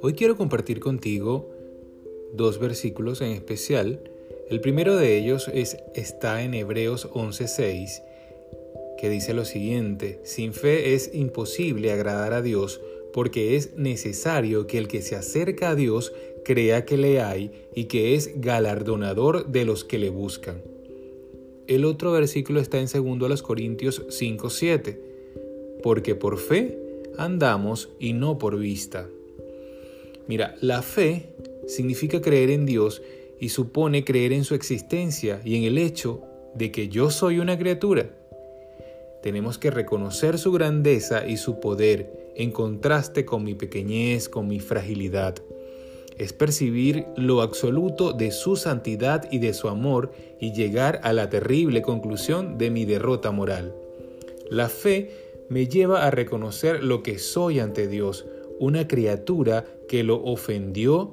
Hoy quiero compartir contigo dos versículos en especial. El primero de ellos es, está en Hebreos 11:6, que dice lo siguiente, sin fe es imposible agradar a Dios porque es necesario que el que se acerca a Dios crea que le hay y que es galardonador de los que le buscan. El otro versículo está en 2 Corintios 5:7, porque por fe andamos y no por vista. Mira, la fe significa creer en Dios y supone creer en su existencia y en el hecho de que yo soy una criatura. Tenemos que reconocer su grandeza y su poder en contraste con mi pequeñez, con mi fragilidad. Es percibir lo absoluto de su santidad y de su amor y llegar a la terrible conclusión de mi derrota moral. La fe me lleva a reconocer lo que soy ante Dios, una criatura que lo ofendió,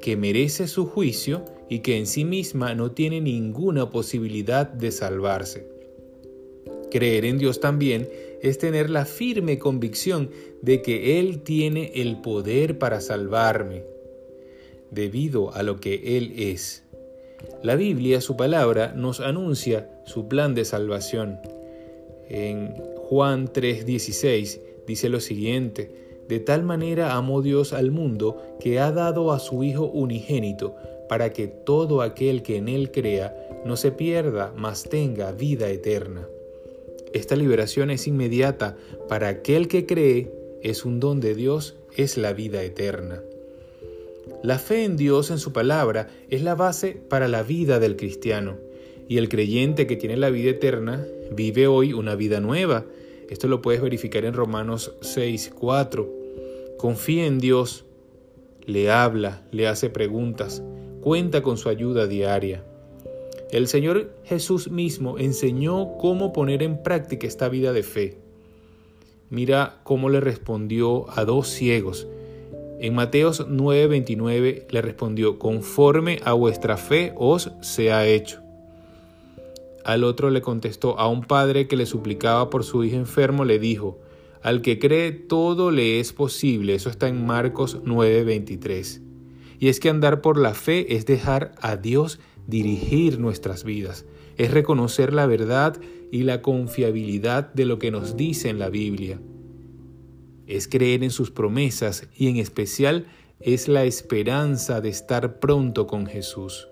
que merece su juicio y que en sí misma no tiene ninguna posibilidad de salvarse. Creer en Dios también es tener la firme convicción de que Él tiene el poder para salvarme, debido a lo que Él es. La Biblia, su palabra, nos anuncia su plan de salvación. En Juan 3:16 dice lo siguiente, de tal manera amó Dios al mundo que ha dado a su Hijo unigénito, para que todo aquel que en Él crea no se pierda, mas tenga vida eterna. Esta liberación es inmediata para aquel que cree, es un don de Dios, es la vida eterna. La fe en Dios, en su palabra, es la base para la vida del cristiano, y el creyente que tiene la vida eterna vive hoy una vida nueva, esto lo puedes verificar en Romanos 6, 4. Confía en Dios, le habla, le hace preguntas, cuenta con su ayuda diaria. El Señor Jesús mismo enseñó cómo poner en práctica esta vida de fe. Mira cómo le respondió a dos ciegos. En Mateos 9:29 le respondió, conforme a vuestra fe os sea hecho. Al otro le contestó, a un padre que le suplicaba por su hijo enfermo, le dijo, al que cree todo le es posible. Eso está en Marcos 9:23. Y es que andar por la fe es dejar a Dios dirigir nuestras vidas, es reconocer la verdad y la confiabilidad de lo que nos dice en la Biblia. Es creer en sus promesas y en especial es la esperanza de estar pronto con Jesús.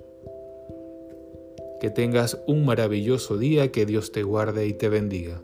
Que tengas un maravilloso día, que Dios te guarde y te bendiga.